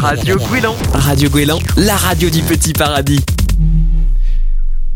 Radio Gouélan. Radio Gouélan, la radio du petit paradis.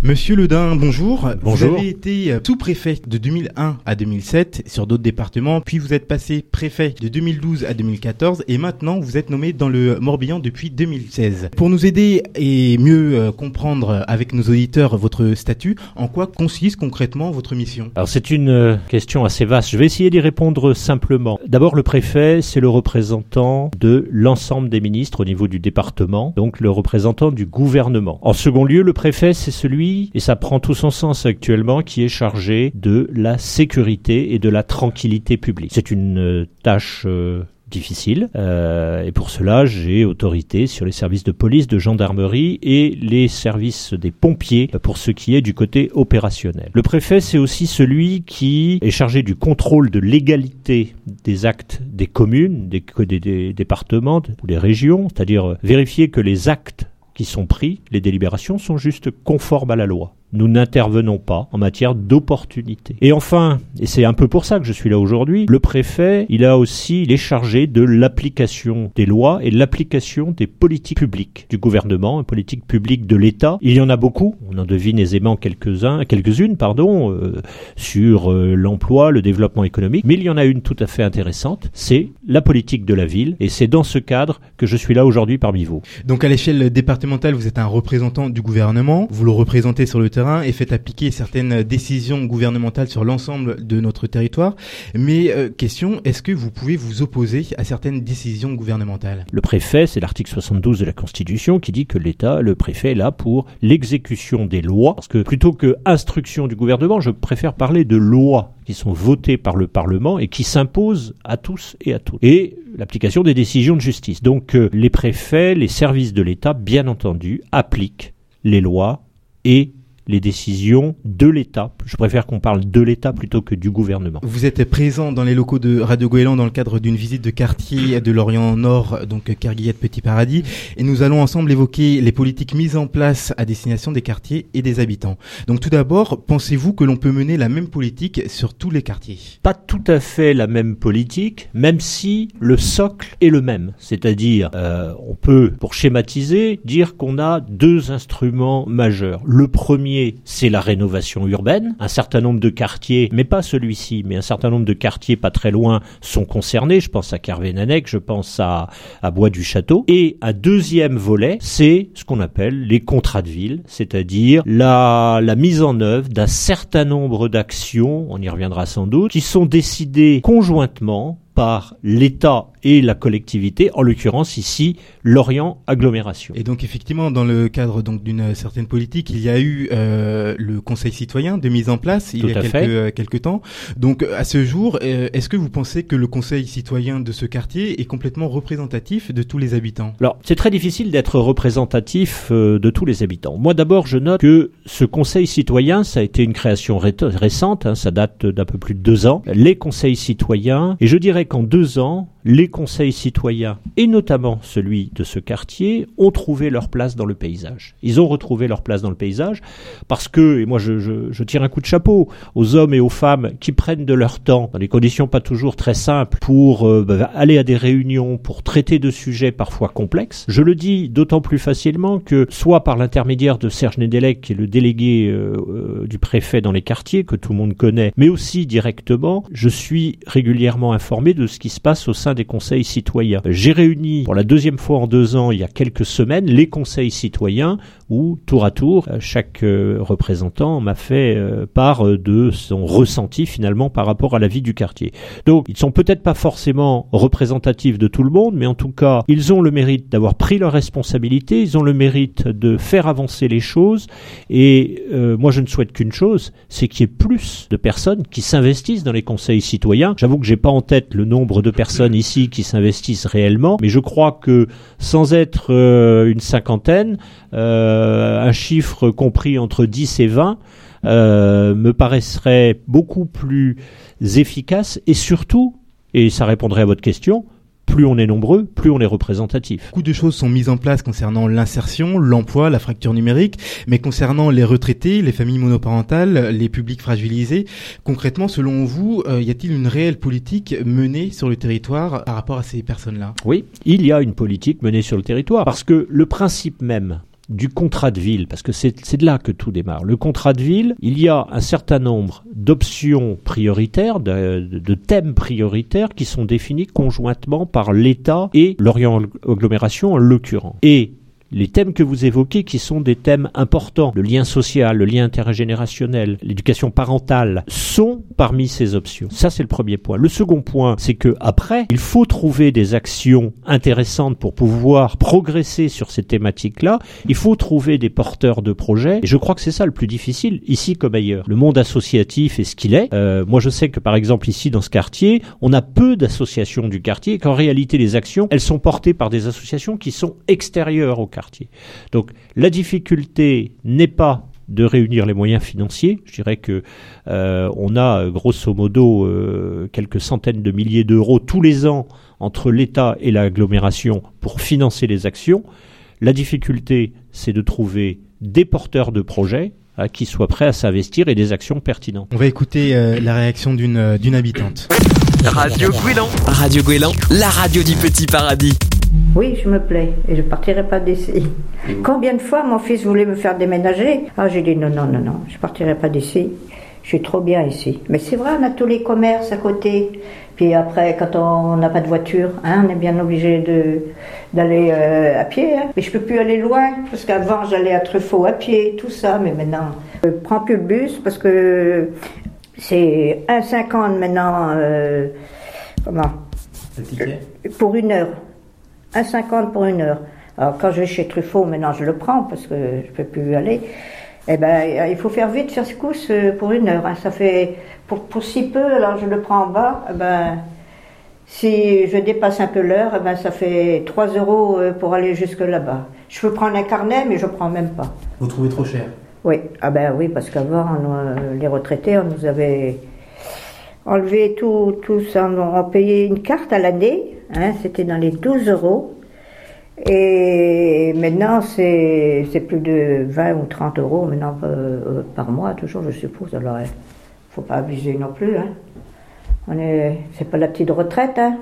Monsieur Ledin, bonjour. Bonjour. Vous avez été euh, sous-préfet de 2001 à 2007 sur d'autres départements, puis vous êtes passé préfet de 2012 à 2014 et maintenant vous êtes nommé dans le Morbihan depuis 2016. Pour nous aider et mieux euh, comprendre avec nos auditeurs votre statut, en quoi consiste concrètement votre mission? Alors c'est une euh, question assez vaste. Je vais essayer d'y répondre simplement. D'abord, le préfet, c'est le représentant de l'ensemble des ministres au niveau du département, donc le représentant du gouvernement. En second lieu, le préfet, c'est celui, et ça prend tout son sens actuellement, qui est chargé de la sécurité et de la tranquillité publique. C'est une euh, tâche euh, difficile euh, et pour cela j'ai autorité sur les services de police, de gendarmerie et les services des pompiers pour ce qui est du côté opérationnel. Le préfet c'est aussi celui qui est chargé du contrôle de l'égalité des actes des communes, des, départements ou des régions, c'est-à-dire vérifier que les actes qui sont pris, les délibérations sont juste conformes à la loi. Nous n'intervenons pas en matière d'opportunité. Et enfin, et c'est un peu pour ça que je suis là aujourd'hui, le préfet, il a aussi, il est chargé de l'application des lois et de l'application des politiques publiques du gouvernement, des politiques publiques de l'État. Il y en a beaucoup, on en devine aisément quelques-uns, quelques-unes, pardon, euh, sur euh, l'emploi, le développement économique, mais il y en a une tout à fait intéressante, c'est la politique de la ville, et c'est dans ce cadre que je suis là aujourd'hui parmi vous. Donc à l'échelle départementale, vous êtes un représentant du gouvernement, vous le représentez sur le terrain et faites appliquer certaines décisions gouvernementales sur l'ensemble de notre territoire. Mais euh, question, est-ce que vous pouvez vous opposer à certaines décisions gouvernementales? Le préfet, c'est l'article 72 de la Constitution qui dit que l'État, le préfet est là pour l'exécution des lois. Parce que plutôt que instruction du gouvernement, je préfère parler de lois qui sont votées par le Parlement et qui s'imposent à tous et à toutes. Et l'application des décisions de justice. Donc euh, les préfets, les services de l'État, bien entendu, appliquent les lois et les décisions de l'État. Je préfère qu'on parle de l'État plutôt que du gouvernement. Vous êtes présent dans les locaux de Radio Goéland dans le cadre d'une visite de quartier de l'Orient Nord, donc Kerguillette Petit Paradis, et nous allons ensemble évoquer les politiques mises en place à destination des quartiers et des habitants. Donc tout d'abord, pensez-vous que l'on peut mener la même politique sur tous les quartiers? Pas tout à fait la même politique, même si le socle est le même. C'est-à-dire, euh, on peut, pour schématiser, dire qu'on a deux instruments majeurs. Le premier c'est la rénovation urbaine. Un certain nombre de quartiers, mais pas celui-ci, mais un certain nombre de quartiers pas très loin sont concernés. Je pense à Carvénanec, je pense à, à Bois du Château. Et un deuxième volet, c'est ce qu'on appelle les contrats de ville, c'est-à-dire la, la mise en œuvre d'un certain nombre d'actions, on y reviendra sans doute, qui sont décidées conjointement par l'État et la collectivité, en l'occurrence ici l'Orient agglomération. Et donc effectivement, dans le cadre donc d'une certaine politique, il y a eu euh, le Conseil citoyen de mise en place il y a quelques, euh, quelques temps. Donc à ce jour, euh, est-ce que vous pensez que le Conseil citoyen de ce quartier est complètement représentatif de tous les habitants? Alors, c'est très difficile d'être représentatif euh, de tous les habitants. Moi, d'abord, je note que ce Conseil citoyen, ça a été une création ré- récente, hein, ça date d'un peu plus de deux ans. Les conseils citoyens, et je dirais qu'en deux ans, les conseils citoyens, et notamment celui de ce quartier, ont trouvé leur place dans le paysage. Ils ont retrouvé leur place dans le paysage parce que, et moi je, tire un coup de chapeau aux hommes et aux femmes qui prennent de leur temps, dans des conditions pas toujours très simples, pour euh, bah, aller à des réunions, pour traiter de sujets parfois complexes. Je le dis d'autant plus facilement que, soit par l'intermédiaire de Serge Nedelec, qui est le délégué euh, euh, du préfet dans les quartiers, que tout le monde connaît, mais aussi directement, je suis régulièrement informé de ce qui se passe au sein des conseils citoyens. J'ai réuni pour la deuxième fois en deux ans, il y a quelques semaines, les conseils citoyens où, tour à tour, euh, chaque euh, représentant m'a fait euh, part de son ressenti finalement par rapport à la vie du quartier. Donc, ils sont peut-être pas forcément représentatifs de tout le monde, mais en tout cas, ils ont le mérite d'avoir pris leurs responsabilités, ils ont le mérite de faire avancer les choses, et euh, moi je ne souhaite qu'une chose, c'est qu'il y ait plus de personnes qui s'investissent dans les conseils citoyens. J'avoue que j'ai pas en tête le nombre de personnes ici qui s'investissent réellement, mais je crois que sans être euh, une cinquantaine, euh, un chiffre compris entre 10 et 20 euh, me paraîtrait beaucoup plus efficace et surtout, et ça répondrait à votre question, plus on est nombreux, plus on est représentatif. Beaucoup de choses sont mises en place concernant l'insertion, l'emploi, la fracture numérique, mais concernant les retraités, les familles monoparentales, les publics fragilisés, concrètement, selon vous, euh, y a-t-il une réelle politique menée sur le territoire par rapport à ces personnes-là? Oui, il y a une politique menée sur le territoire, parce que le principe même du contrat de ville, parce que c'est de là que tout démarre. Le contrat de ville, il y a un certain nombre d'options prioritaires, de, thèmes prioritaires qui sont définis conjointement par l'État et l'Orient agglomération en l'occurrence. Et les thèmes que vous évoquez qui sont des thèmes importants, le lien social, le lien intergénérationnel, l'éducation parentale, sont parmi ces options. Ça, c'est le premier point. Le second point, c'est que après, il faut trouver des actions intéressantes pour pouvoir progresser sur ces thématiques-là. Il faut trouver des porteurs de projets. Et je crois que c'est ça le plus difficile, ici comme ailleurs. Le monde associatif est ce qu'il est. Euh, moi, je sais que par exemple ici, dans ce quartier, on a peu d'associations du quartier et qu'en réalité, les actions, elles sont portées par des associations qui sont extérieures au quartier. Donc la difficulté n'est pas de réunir les moyens financiers. Je dirais que euh, on a grosso modo euh, quelques centaines de milliers d'euros tous les ans entre l'État et l'agglomération pour financer les actions. La difficulté, c'est de trouver des porteurs de projets hein, qui soient prêts à s'investir et des actions pertinentes. On va écouter euh, la réaction d'une d'une habitante. Radio Guélan. Radio Guélan, la radio du petit paradis. Oui, je me plais et je partirai pas d'ici. Combien de fois mon fils voulait me faire déménager? Ah, j'ai dit non, non, non, non, je partirai pas d'ici. Je suis trop bien ici. Mais c'est vrai, on a tous les commerces à côté. Puis après, quand on n'a pas de voiture, hein, on est bien obligé d'aller euh, à pied. Hein. Mais je peux plus aller loin parce qu'avant j'allais à Truffaut à pied, tout ça. Mais maintenant, je prends plus le bus parce que c'est 1,50 maintenant. Euh, comment? Pour une heure. 1,50 pour une heure. Alors quand je vais chez Truffaut, maintenant je le prends parce que je peux plus y aller. Eh ben, il faut faire vite faire ce courses pour une heure. Hein. Ça fait pour, pour si peu. Alors je le prends en bas. Eh ben, si je dépasse un peu l'heure, eh ben, ça fait 3 euros euh, pour aller jusque là-bas. Je peux prendre un carnet, mais je prends même pas. Vous trouvez trop cher Oui, ah ben oui, parce qu'avant les retraités, on nous avait enlevé tout, tout ça, on payait une carte à l'année Hein, c'était dans les 12 euros. Et maintenant, c'est plus de 20 ou 30 euros maintenant euh, par mois, toujours, je suppose. Alors, il ne faut pas abuser non plus. Hein. On est, c'est pas la petite retraite. Hein.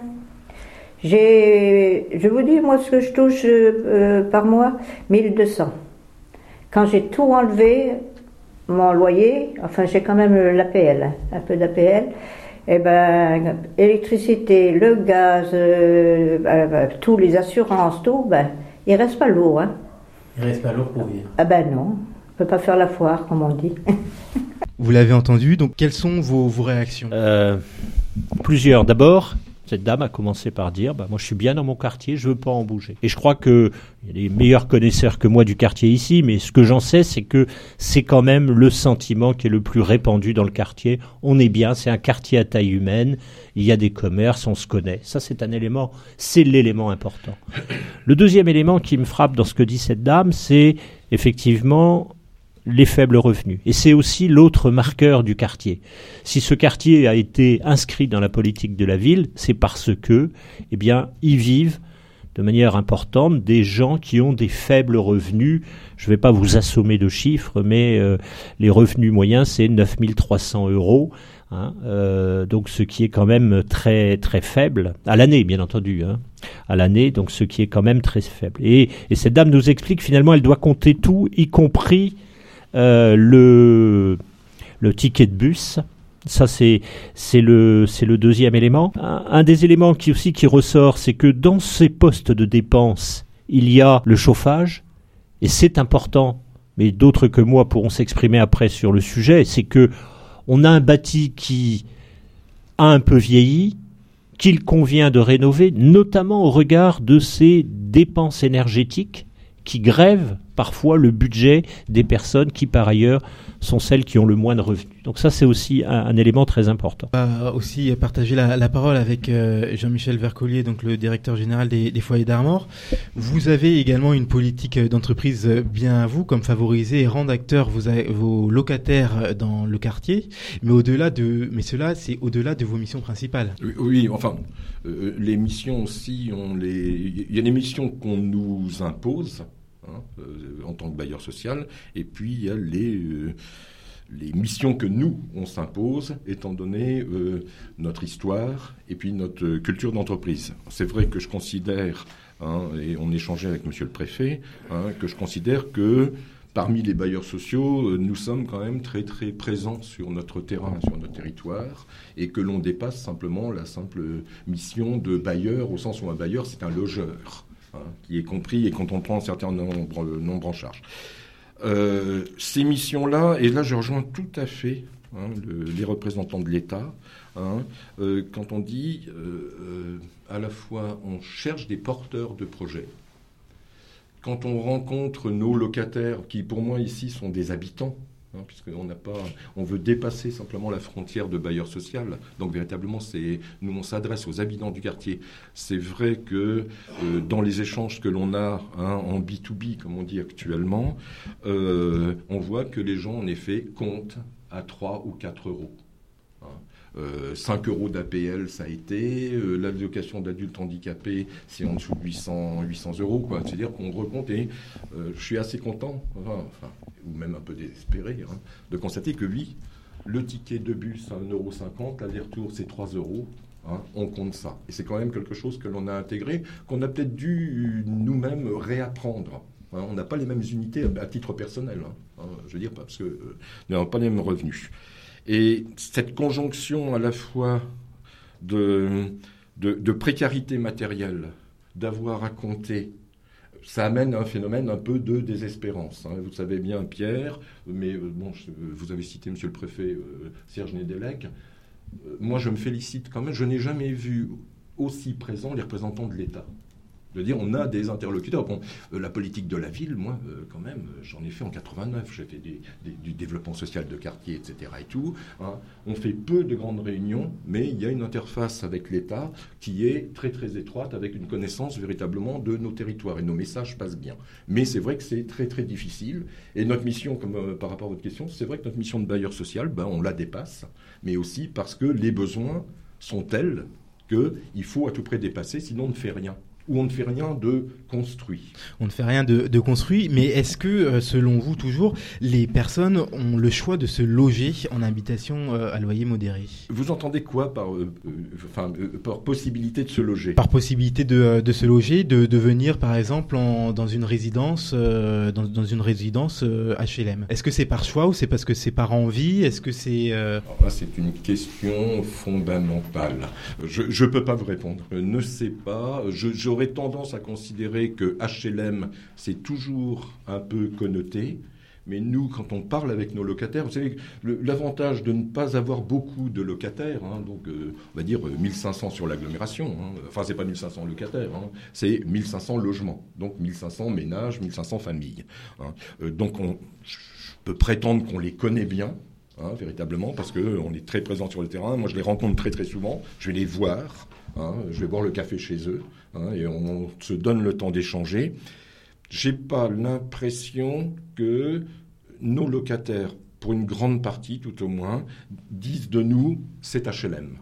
J'ai, je vous dis, moi, ce que je touche euh, par mois, 1200. Quand j'ai tout enlevé, mon loyer, enfin, j'ai quand même l'APL, hein, un peu d'APL eh ben, électricité, le gaz, euh, euh, euh, tous les assurances, tout, ben, il reste pas lourd. Hein. Il reste pas lourd pour vivre. Ah ben non, on peut pas faire la foire, comme on dit. Vous l'avez entendu, donc quelles sont vos, vos réactions? Plusieurs. D'abord, cette dame a commencé par dire bah, Moi, je suis bien dans mon quartier, je veux pas en bouger. Et je crois qu'il y a des meilleurs connaisseurs que moi du quartier ici, mais ce que j'en sais, c'est que c'est quand même le sentiment qui est le plus répandu dans le quartier. On est bien, c'est un quartier à taille humaine, il y a des commerces, on se connaît. Ça, c'est un élément, c'est l'élément important. Le deuxième élément qui me frappe dans ce que dit cette dame, c'est effectivement les faibles revenus. Et c'est aussi l'autre marqueur du quartier. Si ce quartier a été inscrit dans la politique de la ville, c'est parce que, eh bien, y vivent de manière importante des gens qui ont des faibles revenus. Je ne vais pas vous assommer de chiffres, mais euh, les revenus moyens, c'est 9300 euros. Hein, euh, donc ce qui est quand même très très faible à l'année bien entendu hein, à l'année donc ce qui est quand même très faible et, et cette dame nous explique finalement elle doit compter tout y compris le, le ticket de bus. Ça, c'est, le, deuxième élément. Un, des éléments qui aussi qui ressort, c'est que dans ces postes de dépenses, il y a le chauffage, et c'est important, mais d'autres que moi pourront s'exprimer après sur le sujet, c'est que on a un bâti qui a un peu vieilli, qu'il convient de rénover, notamment au regard de ces dépenses énergétiques qui grèvent parfois le budget des personnes qui par ailleurs sont celles qui ont le moins de revenus. Donc ça, c'est aussi un, élément très important. On va aussi partager la, parole avec euh, Jean-Michel Vercollier, donc le directeur général des, foyers d'Armor. Vous avez également une politique d'entreprise bien à vous, comme favoriser et rendre acteurs vos, vos locataires dans le quartier, mais au-delà de, mais cela, c'est au-delà de vos missions principales. Oui, enfin, euh, les missions aussi, on les, il y a des missions qu'on nous impose Hein, euh, en tant que bailleur social. Et puis il y a les, euh, les missions que nous, on s'impose, étant donné euh, notre histoire et puis notre culture d'entreprise. C'est vrai que je considère, hein, et on échangeait avec monsieur le préfet, hein, que je considère que parmi les bailleurs sociaux, nous sommes quand même très très présents sur notre terrain, sur notre territoire, et que l'on dépasse simplement la simple mission de bailleur, au sens où un bailleur, c'est un logeur. Hein, qui est compris et quand on prend un certain nombre, nombre en charge. Euh, ces missions-là, et là je rejoins tout à fait hein, les représentants de l'État, hein, euh, quand on dit euh, à la fois on cherche des porteurs de projets, quand on rencontre nos locataires, qui pour moi ici sont des habitants, Hein, puisqu'on n'a pas, on veut dépasser simplement la frontière de bailleur social. Donc véritablement, c'est, nous on s'adresse aux habitants du quartier. C'est vrai que euh, dans les échanges que l'on a hein, en B2B, comme on dit actuellement, euh, on voit que les gens en effet comptent à 3 ou 4 euros. 5 euh, euros d'APL, ça a été. Euh, L'allocation d'adulte handicapé, c'est en dessous de 800, 800 euros. C'est-à-dire qu'on recompte et euh, je suis assez content, ou même un peu désespéré, hein, de constater que oui, le ticket de bus à 1,50€, l'aller-retour c'est 3 euros. Hein, on compte ça. Et c'est quand même quelque chose que l'on a intégré, qu'on a peut-être dû nous-mêmes réapprendre. Hein. on n'a pas les mêmes unités à, titre personnel. je veux dire, parce que n'avons pas les mêmes revenus. Et cette conjonction à la fois de, précarité matérielle, d'avoir à compter, ça amène un phénomène un peu de désespérance. Hein. Vous savez bien, Pierre, mais euh, vous avez cité Monsieur le Préfet euh, Serge Nedelec. Euh, moi, je me félicite quand même. Je n'ai jamais vu aussi présents les représentants de l'État dire on a des interlocuteurs. Bon, euh, la politique de la ville, moi, euh, quand même, euh, j'en ai fait en 89. J'ai fait du développement social de quartier, etc. et tout. Hein. On fait peu de grandes réunions, mais il y a une interface avec l'État qui est très très étroite, avec une connaissance véritablement de nos territoires et nos messages passent bien. Mais c'est vrai que c'est très très difficile. Et notre mission, comme par rapport à votre question, c'est vrai que notre mission de bailleur social, ben, on la dépasse, mais aussi parce que les besoins sont tels qu'il faut à tout près dépasser, sinon on ne fait rien où on ne fait rien de construit. On ne fait rien de, construit, mais est-ce que, euh, selon vous toujours, les personnes ont le choix de se loger en habitation euh, à loyer modéré? Vous entendez quoi par, euh, enfin, par possibilité de se loger? Par possibilité de, de, se loger, de, de venir par exemple en, dans une résidence, dans, dans, une résidence HLM. Est-ce que c'est par choix ou c'est parce que c'est par envie? Est-ce que c'est c'est une question fondamentale. Je ne peux pas vous répondre. Je ne sais pas. Je, je j'aurais tendance à considérer que HLM, c'est toujours un peu connoté. Mais nous, quand on parle avec nos locataires, vous savez, l'avantage de ne pas avoir beaucoup de locataires, hein, donc euh, on va dire 1500 euh, sur l'agglomération, hein, enfin c'est pas 1500 locataires, hein, c'est 1500 logements, donc 1500 ménages, 1500 familles. Euh, donc on, je peux prétendre qu'on les connaît bien, véritablement, parce qu'on est très présent sur le terrain. Moi, je les rencontre très très souvent. Je vais les voir. je vais boire le café chez eux. Hein, et on se donne le temps d'échanger. J'ai pas l'impression que nos locataires, pour une grande partie tout au moins, disent de nous c'est HLM.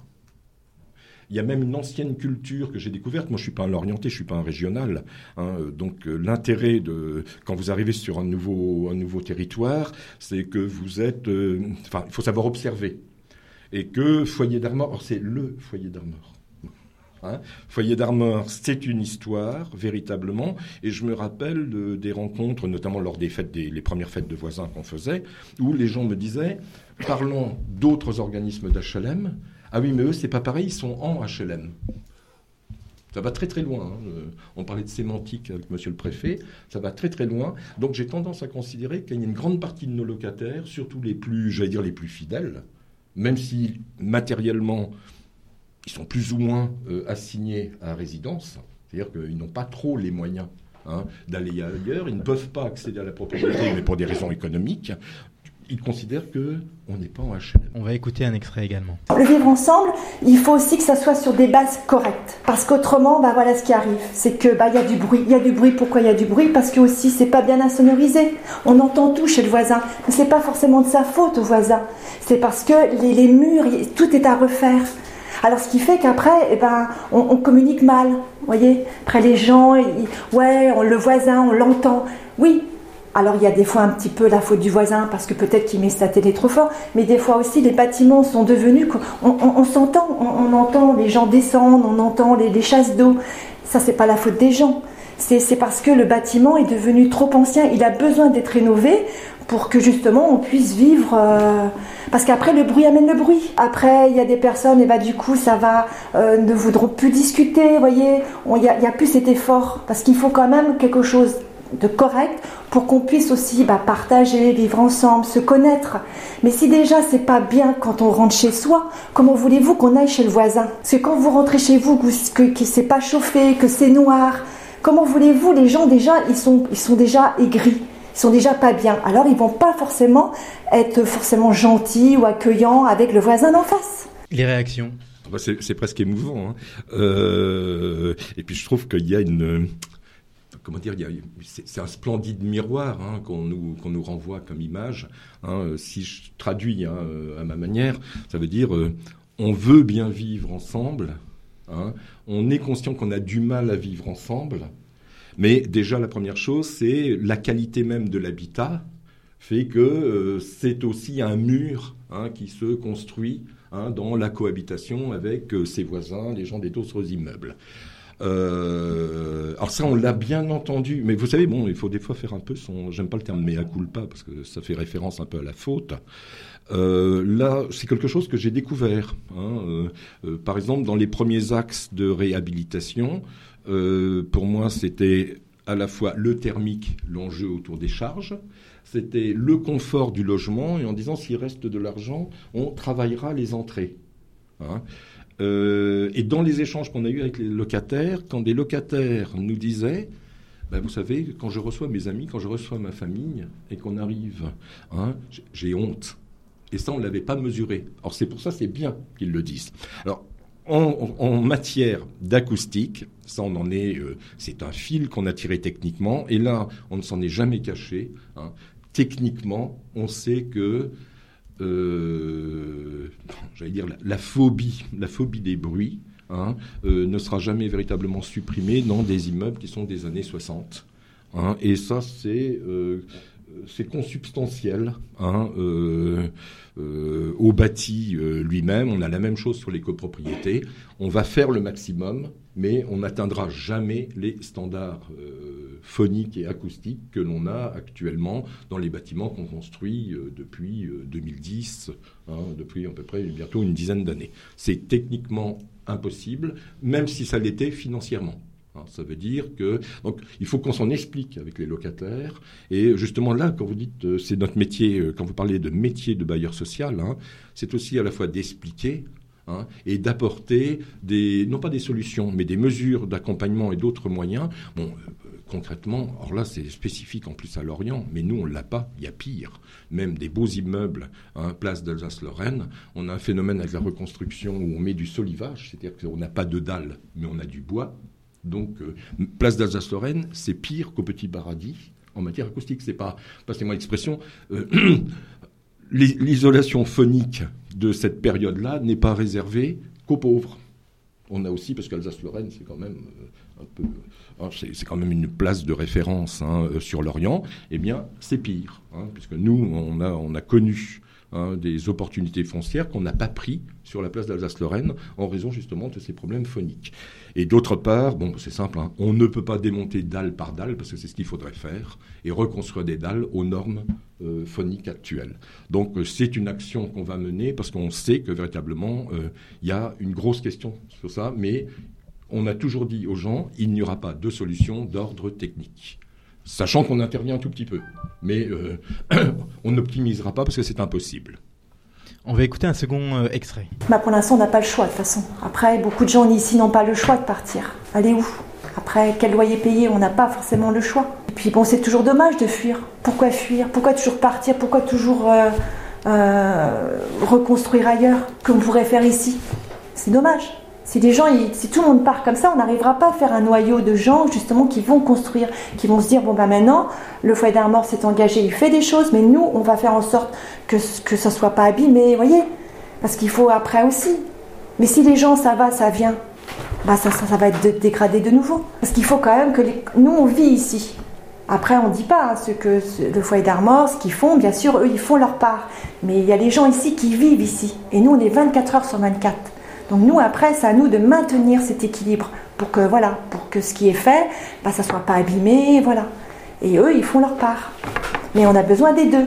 Il y a même une ancienne culture que j'ai découverte. Moi, je suis pas un Lorienté, je suis pas un régional. Hein. donc, euh, l'intérêt de quand vous arrivez sur un nouveau un nouveau territoire, c'est que vous êtes. Euh, enfin, il faut savoir observer et que foyer d'Armor, c'est le foyer d'Armor. Hein. Foyer d'Armor, c'est une histoire, véritablement. Et je me rappelle des rencontres, notamment lors des fêtes, des, premières fêtes de voisins qu'on faisait, où les gens me disaient, parlons d'autres organismes d'HLM. Ah oui, mais eux, c'est pas pareil, ils sont en HLM. Ça va très très loin. Hein. On parlait de sémantique avec monsieur le préfet. Ça va très très loin. Donc j'ai tendance à considérer qu'il y a une grande partie de nos locataires, surtout les plus, j'allais dire les plus fidèles, même si matériellement ils sont plus ou moins euh, assignés à résidence, c'est-à-dire qu'ils n'ont pas trop les moyens hein, d'aller ailleurs, ils ne peuvent pas accéder à la propriété, mais pour des raisons économiques. ils considèrent que on n'est pas en HLM. On va écouter un extrait également. Le vivre ensemble, il faut aussi que ça soit sur des bases correctes. Parce qu'autrement, bah voilà ce qui arrive. C'est que bah il y a du bruit. Il y a du bruit. Pourquoi il y a du bruit? Parce que aussi c'est pas bien insonorisé. On entend tout chez le voisin. Mais c'est pas forcément de sa faute au voisin. C'est parce que les, les murs, tout est à refaire. Alors ce qui fait qu'après, eh ben, on, communique mal. Voyez Après les gens, ouais, le voisin, on l'entend. Oui, alors il y a des fois un petit peu la faute du voisin parce que peut-être qu'il met sa télé trop fort, mais des fois aussi les bâtiments sont devenus, on s'entend, on, entend les gens descendre, on entend les, les chasses d'eau. Ça c'est pas la faute des gens, c'est parce que le bâtiment est devenu trop ancien, il a besoin d'être rénové pour que justement on puisse vivre. Euh, parce qu'après le bruit amène le bruit. Après il y a des personnes et bah du coup ça va euh, ne voudront plus discuter. Voyez, il n'y a, plus cet effort parce qu'il faut quand même quelque chose de correct pour qu'on puisse aussi bah, partager, vivre ensemble, se connaître. Mais si déjà c'est pas bien quand on rentre chez soi, comment voulez-vous qu'on aille chez le voisin? C'est quand vous rentrez chez vous que, que c'est pas chauffé, que c'est noir. Comment voulez-vous les gens déjà ils sont déjà aigris? Ils sont déjà pas bien. Alors ils vont pas forcément être forcément gentils ou accueillants avec le voisin d'en face. Les réactions bah, c'est presque émouvant. Hein. Euh, et puis je trouve qu'il y a une comment dire, c'est un splendide miroir hein, qu'on nous, qu'on nous renvoie comme image. Hein, si je traduis hein, à ma manière, ça veut dire euh, on veut bien vivre ensemble. Hein, on est conscient qu'on a du mal à vivre ensemble. Mais déjà, la première chose, c'est la qualité même de l'habitat fait que euh, c'est aussi un mur hein, qui se construit hein, dans la cohabitation avec euh, ses voisins, les gens des autres immeubles. Euh, alors ça, on l'a bien entendu, mais vous savez, bon, il faut des fois faire un peu son. J'aime pas le terme mea culpa parce que ça fait référence un peu à la faute. Là, c'est quelque chose que j'ai découvert. Hein, par exemple, dans les premiers axes de réhabilitation, euh, pour moi, c'était à la fois le thermique, l'enjeu autour des charges, c'était le confort du logement, et en disant s'il reste de l'argent, on travaillera les entrées. Hein. Euh, et dans les échanges qu'on a eus avec les locataires, quand des locataires nous disaient, ben vous savez, quand je reçois mes amis, quand je reçois ma famille, et qu'on arrive, hein, j'ai honte. Et ça, on ne l'avait pas mesuré. Alors c'est pour ça, c'est bien qu'ils le disent. Alors, en, matière d'acoustique, ça, on en est, euh, c'est un fil qu'on a tiré techniquement, et là, on ne s'en est jamais caché. Hein. Techniquement, on sait que euh, j'allais dire, la, phobie, la phobie des bruits, hein, euh, ne sera jamais véritablement supprimée dans des immeubles qui sont des années 60. Hein, et ça, c'est c'est consubstantiel hein, euh, euh, au bâti euh, lui-même. On a la même chose sur les copropriétés. On va faire le maximum, mais on n'atteindra jamais les standards phoniques et acoustiques que l'on a actuellement dans les bâtiments qu'on construit depuis 2010, hein, depuis à peu près bientôt une dizaine d'années. C'est techniquement impossible, même si ça l'était financièrement. Alors, ça veut dire que donc il faut qu'on s'en explique avec les locataires. Et justement là quand vous dites euh, c'est notre métier euh, quand vous parlez de métier de bailleur social hein, c'est aussi à la fois d'expliquer hein, et d'apporter des non pas des solutions mais des mesures d'accompagnement et d'autres moyens. Euh, concrètement alors là c'est spécifique en plus à Lorient mais nous on l'a pas il y a pire. Même des beaux immeubles hein, place d'Alsace-Lorraine on a un phénomène avec la reconstruction où on met du solivage c'est-à-dire qu'on n'a pas de dalle mais on a du bois donc, euh, place d'Alsace-Lorraine, c'est pire qu'au Petit Paradis en matière acoustique. C'est pas, passez-moi l'expression, euh, l'isolation phonique de cette période-là n'est pas réservée qu'aux pauvres. On a aussi, parce qu'Alsace-Lorraine, c'est quand même euh, une place de référence hein, sur l'Orient. Eh bien, c'est pire, hein, puisque nous, on a connu hein, des opportunités foncières qu'on n'a pas pris sur la place d'Alsace-Lorraine en raison justement de ces problèmes phoniques. Et d'autre part, bon, c'est simple, hein, on ne peut pas démonter dalle par dalle parce que c'est ce qu'il faudrait faire et reconstruire des dalles aux normes euh, phoniques actuelles. Donc euh, c'est une action qu'on va mener parce qu'on sait que véritablement euh, il y a une grosse question sur ça, mais on a toujours dit aux gens il n'y aura pas de solution d'ordre technique sachant qu'on intervient un tout petit peu. Mais euh, on n'optimisera pas parce que c'est impossible. On va écouter un second euh, extrait. Bah pour l'instant, on n'a pas le choix de toute façon. Après, beaucoup de gens ici n'ont pas le choix de partir. Allez où? Après, quel loyer payer? On n'a pas forcément le choix. Et puis bon, c'est toujours dommage de fuir. Pourquoi fuir? Pourquoi toujours partir? Pourquoi toujours euh, euh, reconstruire ailleurs? Qu'on pourrait faire ici? C'est dommage. Si tout le monde part comme ça, on n'arrivera pas à faire un noyau de gens justement qui vont construire, qui vont se dire bon ben maintenant le foyer d'Armor s'est engagé, il fait des choses, mais nous on va faire en sorte que que ça soit pas abîmé, voyez, parce qu'il faut après aussi. Mais si les gens ça va, ça vient, bah ça, va être dégradé de nouveau. Parce qu'il faut quand même que nous on vit ici. Après, on ne dit pas ce que le foyer d'Armor, ce qu'ils font, bien sûr, eux, ils font leur part. Mais il y a les gens ici qui vivent ici. Et nous, on est 24 heures sur 24. Donc nous, après, c'est à nous de maintenir cet équilibre pour que, voilà, pour que ce qui est fait, bah, ça ne soit pas abîmé, voilà. Et eux, ils font leur part. Mais on a besoin des deux.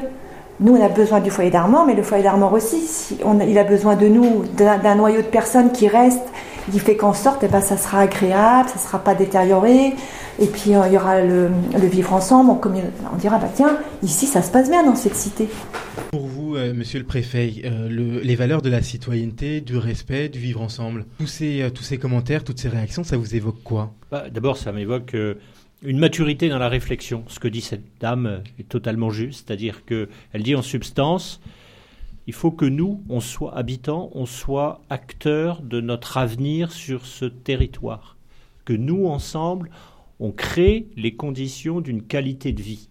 Nous, on a besoin du foyer d'Armor, mais le foyer d'Armor aussi, il a besoin de nous, d'un noyau de personnes qui restent, qui fait qu'en sorte, eh ben, ça sera agréable, ça ne sera pas détérioré. Et puis, euh, il y aura le, vivre ensemble. On, dira, bah, tiens, ici, ça se passe bien dans cette cité. Euh, monsieur le préfet, euh, les valeurs de la citoyenneté, du respect, du vivre ensemble, tous ces, euh, commentaires, toutes ces réactions, ça vous évoque quoi? Bah, D'abord, ça m'évoque une maturité dans la réflexion. Ce que dit cette dame est totalement juste, c'est-à-dire qu'elle dit en substance, il faut que nous, on soit habitants, on soit acteurs de notre avenir sur ce territoire. Que nous, ensemble, on crée les conditions d'une qualité de vie.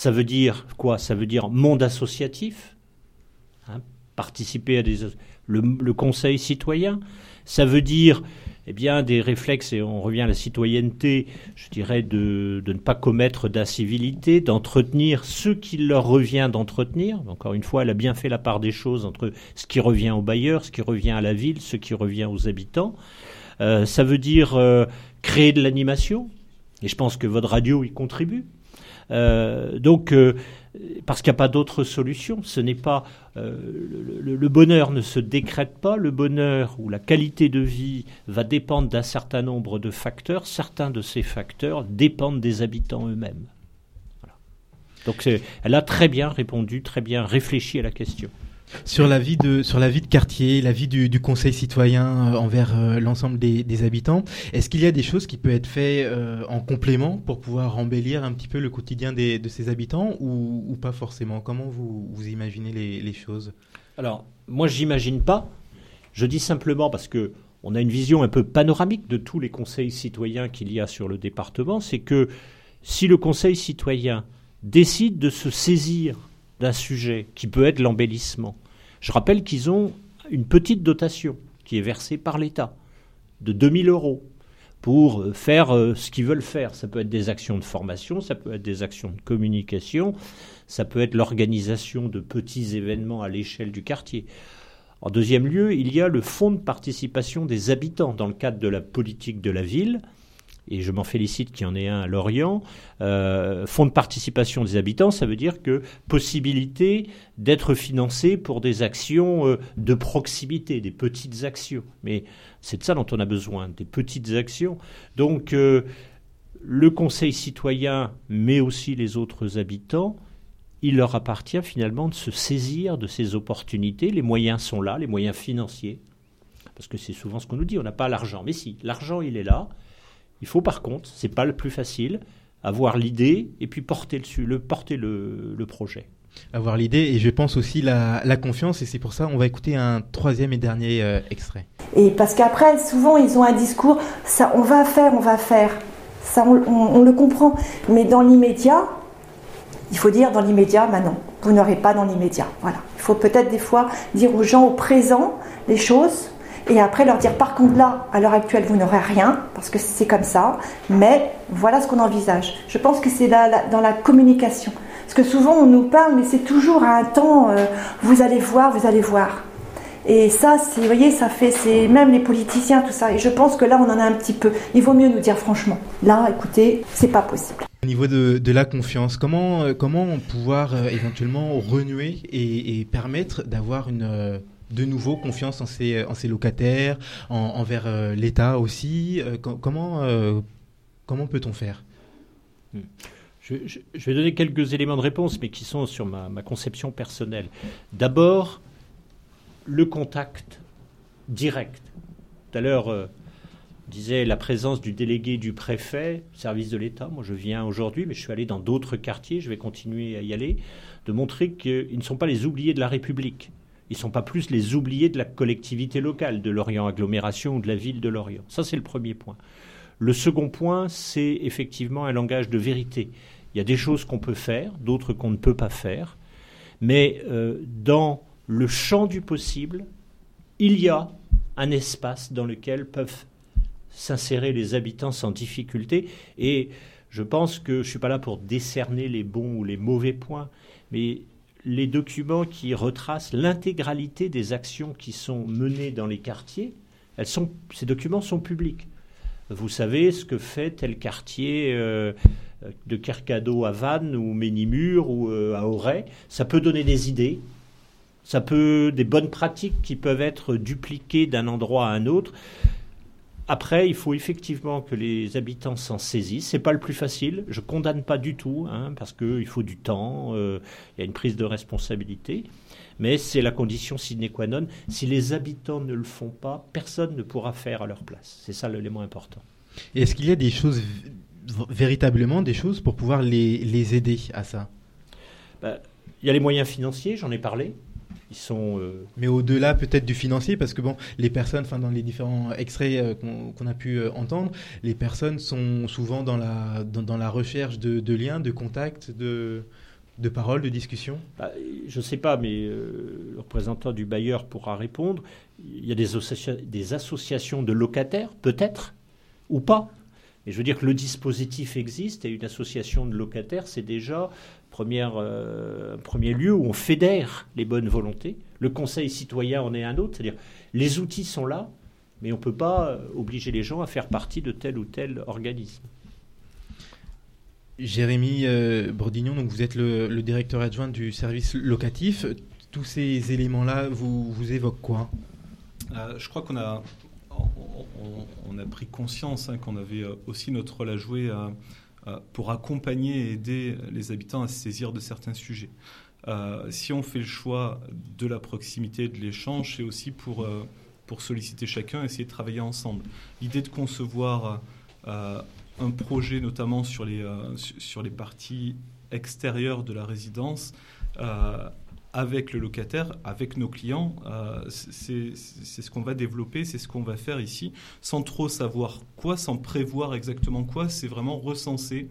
Ça veut dire quoi? Ça veut dire monde associatif, hein, participer à des, le, conseil citoyen. Ça veut dire eh bien, des réflexes, et on revient à la citoyenneté, je dirais, de, ne pas commettre d'incivilité, d'entretenir ce qu'il leur revient d'entretenir. Encore une fois, elle a bien fait la part des choses entre ce qui revient aux bailleurs, ce qui revient à la ville, ce qui revient aux habitants. Euh, ça veut dire euh, créer de l'animation, et je pense que votre radio y contribue. Euh, donc, euh, parce qu'il n'y a pas d'autre solution. Ce n'est pas euh, le, bonheur ne se décrète pas. Le bonheur ou la qualité de vie va dépendre d'un certain nombre de facteurs. Certains de ces facteurs dépendent des habitants eux-mêmes. Donc, elle a très bien répondu, très bien réfléchi à la question. Sur la vie de quartier, la vie du, conseil citoyen euh, envers euh, l'ensemble des, habitants, est-ce qu'il y a des choses qui peuvent être faites euh, en complément pour pouvoir embellir un petit peu le quotidien de ces habitants ou, pas forcément? Comment vous, vous imaginez les, choses? Alors moi j'imagine pas. Je dis simplement parce que on a une vision un peu panoramique de tous les conseils citoyens qu'il y a sur le département, c'est que si le conseil citoyen décide de se saisir d'un sujet qui peut être l'embellissement. Je rappelle qu'ils ont une petite dotation qui est versée par l'État de 2000 euros pour euh, faire euh, ce qu'ils veulent faire. Ça peut être des actions de formation, ça peut être des actions de communication, ça peut être l'organisation de petits événements à l'échelle du quartier. En deuxième lieu, il y a le fonds de participation des habitants dans le cadre de la politique de la ville et je m'en félicite qu'il y en ait un à Lorient. Euh, fonds de participation des habitants, ça veut dire que possibilité d'être financé pour des actions euh, de proximité, des petites actions. Mais c'est de ça dont on a besoin, des petites actions. Donc euh, le Conseil citoyen, mais aussi les autres habitants, il leur appartient finalement de se saisir de ces opportunités. Les moyens sont là, les moyens financiers. Parce que c'est souvent ce qu'on nous dit, on n'a pas l'argent. Mais si, l'argent, il est là. Il faut par contre, c'est pas le plus facile, avoir l'idée et puis porter le, le porter le, le, projet. Avoir l'idée et je pense aussi la, la confiance et c'est pour ça on va écouter un troisième et dernier euh, extrait. Et parce qu'après souvent ils ont un discours, ça on va faire, on va faire, ça on, on, le comprend, mais dans l'immédiat, il faut dire dans l'immédiat, bah non, vous n'aurez pas dans l'immédiat. Voilà, il faut peut-être des fois dire aux gens au présent les choses et après leur dire par contre là, à l'heure actuelle, vous n'aurez rien, parce que c'est comme ça, mais voilà ce qu'on envisage. Je pense que c'est dans la communication. Parce que souvent on nous parle, mais c'est toujours à un temps, euh, vous allez voir, vous allez voir. Et ça, vous voyez, ça fait, c'est même les politiciens, tout ça. Et je pense que là, on en a un petit peu. Il vaut mieux nous dire franchement, là, écoutez, c'est pas possible. Au niveau de, la confiance, comment, euh, comment pouvoir euh, éventuellement renouer et permettre d'avoir une de nouveau confiance en ses, locataires, envers euh, l'État aussi. Euh, comment euh, comment peut-on faire? Hmm. je, vais donner quelques éléments de réponse, mais qui sont sur ma, ma conception personnelle. D'abord, le contact direct. Tout à l'heure, disait la présence du délégué du préfet, service de l'État, moi je viens aujourd'hui, mais je suis allé dans d'autres quartiers, je vais continuer à y aller, de montrer qu'ils ne sont pas les oubliés de la République. Ils ne sont pas plus les oubliés de la collectivité locale, de Lorient Agglomération ou de la ville de Lorient. Ça, c'est le premier point. Le second point, c'est effectivement un langage de vérité. Il y a des choses qu'on peut faire, d'autres qu'on ne peut pas faire. Mais euh, dans le champ du possible, il y a un espace dans lequel peuvent s'insérer les habitants sans difficulté. Et je pense que je ne suis pas là pour décerner les bons ou les mauvais points, mais les documents qui retracent l'intégralité des actions qui sont menées dans les quartiers, ces documents sont publics. Vous savez ce que fait tel quartier euh, de Kercado à Vannes ou Ménimur ou euh, à Auray. Ça peut donner des idées, ça peut des bonnes pratiques qui peuvent être dupliquées d'un endroit à un autre. Après, il faut effectivement que les habitants s'en saisissent. C'est pas le plus facile. Je condamne pas du tout, hein, parce qu'il faut du temps. Euh, il y a une prise de responsabilité, mais c'est la condition sine qua non. Si les habitants ne le font pas, personne ne pourra faire à leur place. C'est ça l'élément important. Est-ce qu'il y a des choses véritablement des choses pour pouvoir les, les aider à ça? Ben, Il y a les moyens financiers, j'en ai parlé sont. Euh, Mais au-delà peut-être du financier, parce que bon, les personnes, enfin dans les différents extraits euh, qu'on a pu euh, entendre, les personnes sont souvent dans la dans, la recherche de, liens, de contacts, de de paroles, de discussions bah, Je ne sais pas, mais le représentant du bailleur pourra répondre. Il y a des, des associations de locataires, peut-être, ou pas. Et je veux dire que le dispositif existe et une association de locataires, c'est déjà première, euh, premier lieu où on fédère les bonnes volontés. Le conseil citoyen en est un autre, c'est-à-dire les outils sont là, mais on ne peut pas euh, obliger les gens à faire partie de tel ou tel organisme. Jérémy euh, Bordignon, donc vous êtes le, directeur adjoint du service locatif. Tous ces éléments-là vous, vous évoquent quoi? Je crois qu'on a, on, a pris conscience hein, qu'on avait aussi notre rôle à jouer à euh, pour accompagner et aider les habitants à se saisir de certains sujets. Euh, si on fait le choix de la proximité, de l'échange, c'est aussi pour, euh, pour solliciter chacun, essayer de travailler ensemble. L'idée de concevoir un projet, notamment sur les, sur les parties extérieures de la résidence, avec le locataire, avec nos clients. Euh, c'est ce qu'on va développer, c'est ce qu'on va faire ici, sans trop savoir quoi, sans prévoir exactement quoi. C'est vraiment recenser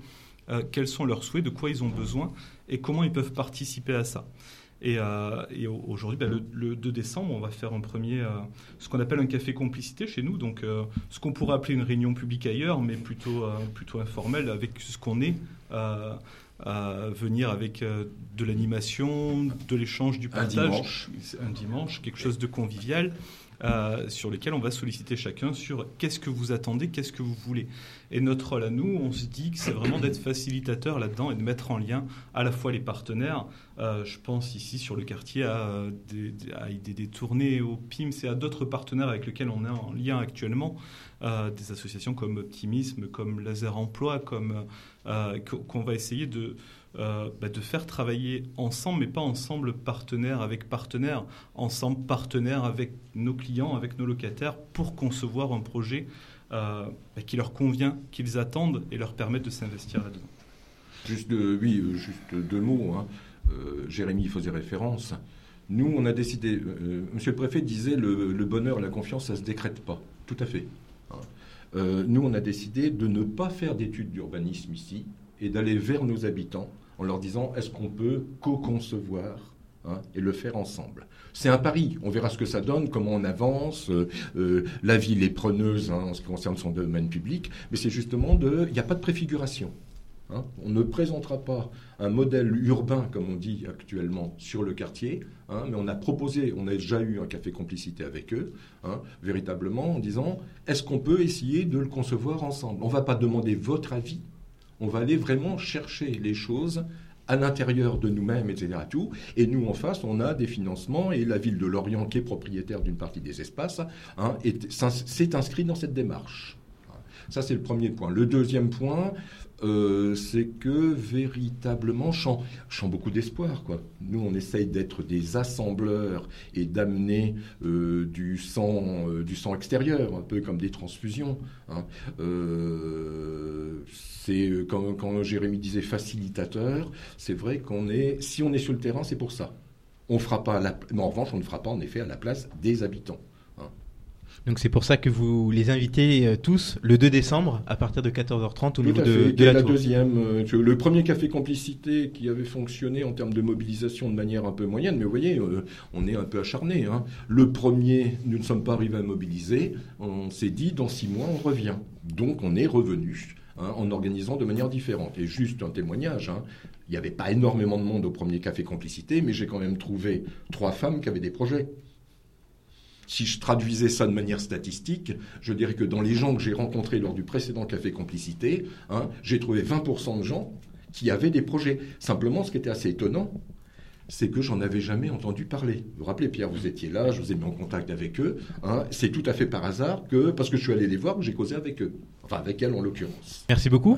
euh, quels sont leurs souhaits, de quoi ils ont besoin et comment ils peuvent participer à ça. Et, euh, aujourd'hui, ben, le, 2 décembre, on va faire un premier, ce qu'on appelle un café complicité chez nous, donc ce qu'on pourrait appeler une réunion publique ailleurs, mais plutôt, plutôt informelle avec ce qu'on est à venir avec euh, de l'animation, de l'échange, du partage. Un dimanche. Un dimanche, quelque chose de convivial. Euh, sur lequel on va solliciter chacun sur qu'est-ce que vous attendez, qu'est-ce que vous voulez. Et notre rôle à nous, on se dit que c'est vraiment d'être facilitateur là-dedans et de mettre en lien à la fois les partenaires. Euh, je pense ici sur le quartier à des, des, tournées au PIMS et à d'autres partenaires avec lesquels on est en lien actuellement. des associations comme Optimisme, comme Laser Emploi, comme qu'on va essayer de euh, bah, de faire travailler ensemble, mais pas ensemble partenaire avec partenaire, ensemble partenaire avec nos clients, avec nos locataires, pour concevoir un projet euh, bah, qui leur convient, qu'ils attendent et leur permettre de s'investir là-dedans. Juste, oui, euh, juste deux mots. Hein. Jérémy faisait référence. Nous, on a décidé. Monsieur le préfet disait le, le, bonheur, la confiance, ça se décrète pas. Tout à fait. Hein. nous, on a décidé de ne pas faire d'études d'urbanisme ici et d'aller vers nos habitants en leur disant est-ce qu'on peut co-concevoir hein, et le faire ensemble? C'est un pari. On verra ce que ça donne, comment on avance. Euh, euh, la ville est preneuse hein, en ce qui concerne son domaine public, mais c'est justement de. Il n'y a pas de préfiguration. Hein. On ne présentera pas un modèle urbain, comme on dit actuellement, sur le quartier, mais on a proposé, on a déjà eu un café complicité avec eux, véritablement, en disant est-ce qu'on peut essayer de le concevoir ensemble? On ne va pas demander votre avis, on va aller vraiment chercher les choses à l'intérieur de nous-mêmes, etc. Tout. Et nous, en face, on a des financements et la ville de Lorient, qui est propriétaire d'une partie des espaces, hein, s'est inscrit dans cette démarche. Ça, c'est le premier point. Le deuxième point, euh, c'est que véritablement, je sens, beaucoup d'espoir. Quoi. Nous, on essaye d'être des assembleurs et d'amener euh, du, sang, euh, du sang extérieur, un peu comme des transfusions. Hein. c'est quand, quand Jérémy disait facilitateur, c'est vrai qu'on est, si on est sur le terrain, c'est pour ça. On fera pas, mais en revanche, on ne fera pas en effet à la place des habitants. Donc c'est pour ça que vous les invitez euh, tous le 2 décembre à partir de 14h30 au niveau de, de, la, deuxième. Euh, le premier café complicité qui avait fonctionné en termes de mobilisation de manière un peu moyenne, mais vous voyez, euh, on est un peu acharné. Hein. Le premier, nous ne sommes pas arrivés à mobiliser. On s'est dit dans six mois on revient. Donc on est revenu. Hein, en organisant de manière différente. Et juste un témoignage, hein, il n'y avait pas énormément de monde au premier café complicité, mais j'ai quand même trouvé trois femmes qui avaient des projets. Si je traduisais ça de manière statistique, je dirais que dans les gens que j'ai rencontrés lors du précédent Café Complicité, hein, j'ai trouvé 20% de gens qui avaient des projets. Simplement, ce qui était assez étonnant, c'est que j'en avais jamais entendu parler. Vous vous rappelez, Pierre, vous étiez là, je vous ai mis en contact avec eux. Hein. c'est tout à fait par hasard que, parce que je suis allé les voir, j'ai causé avec eux. Enfin, avec elles en l'occurrence. Merci beaucoup.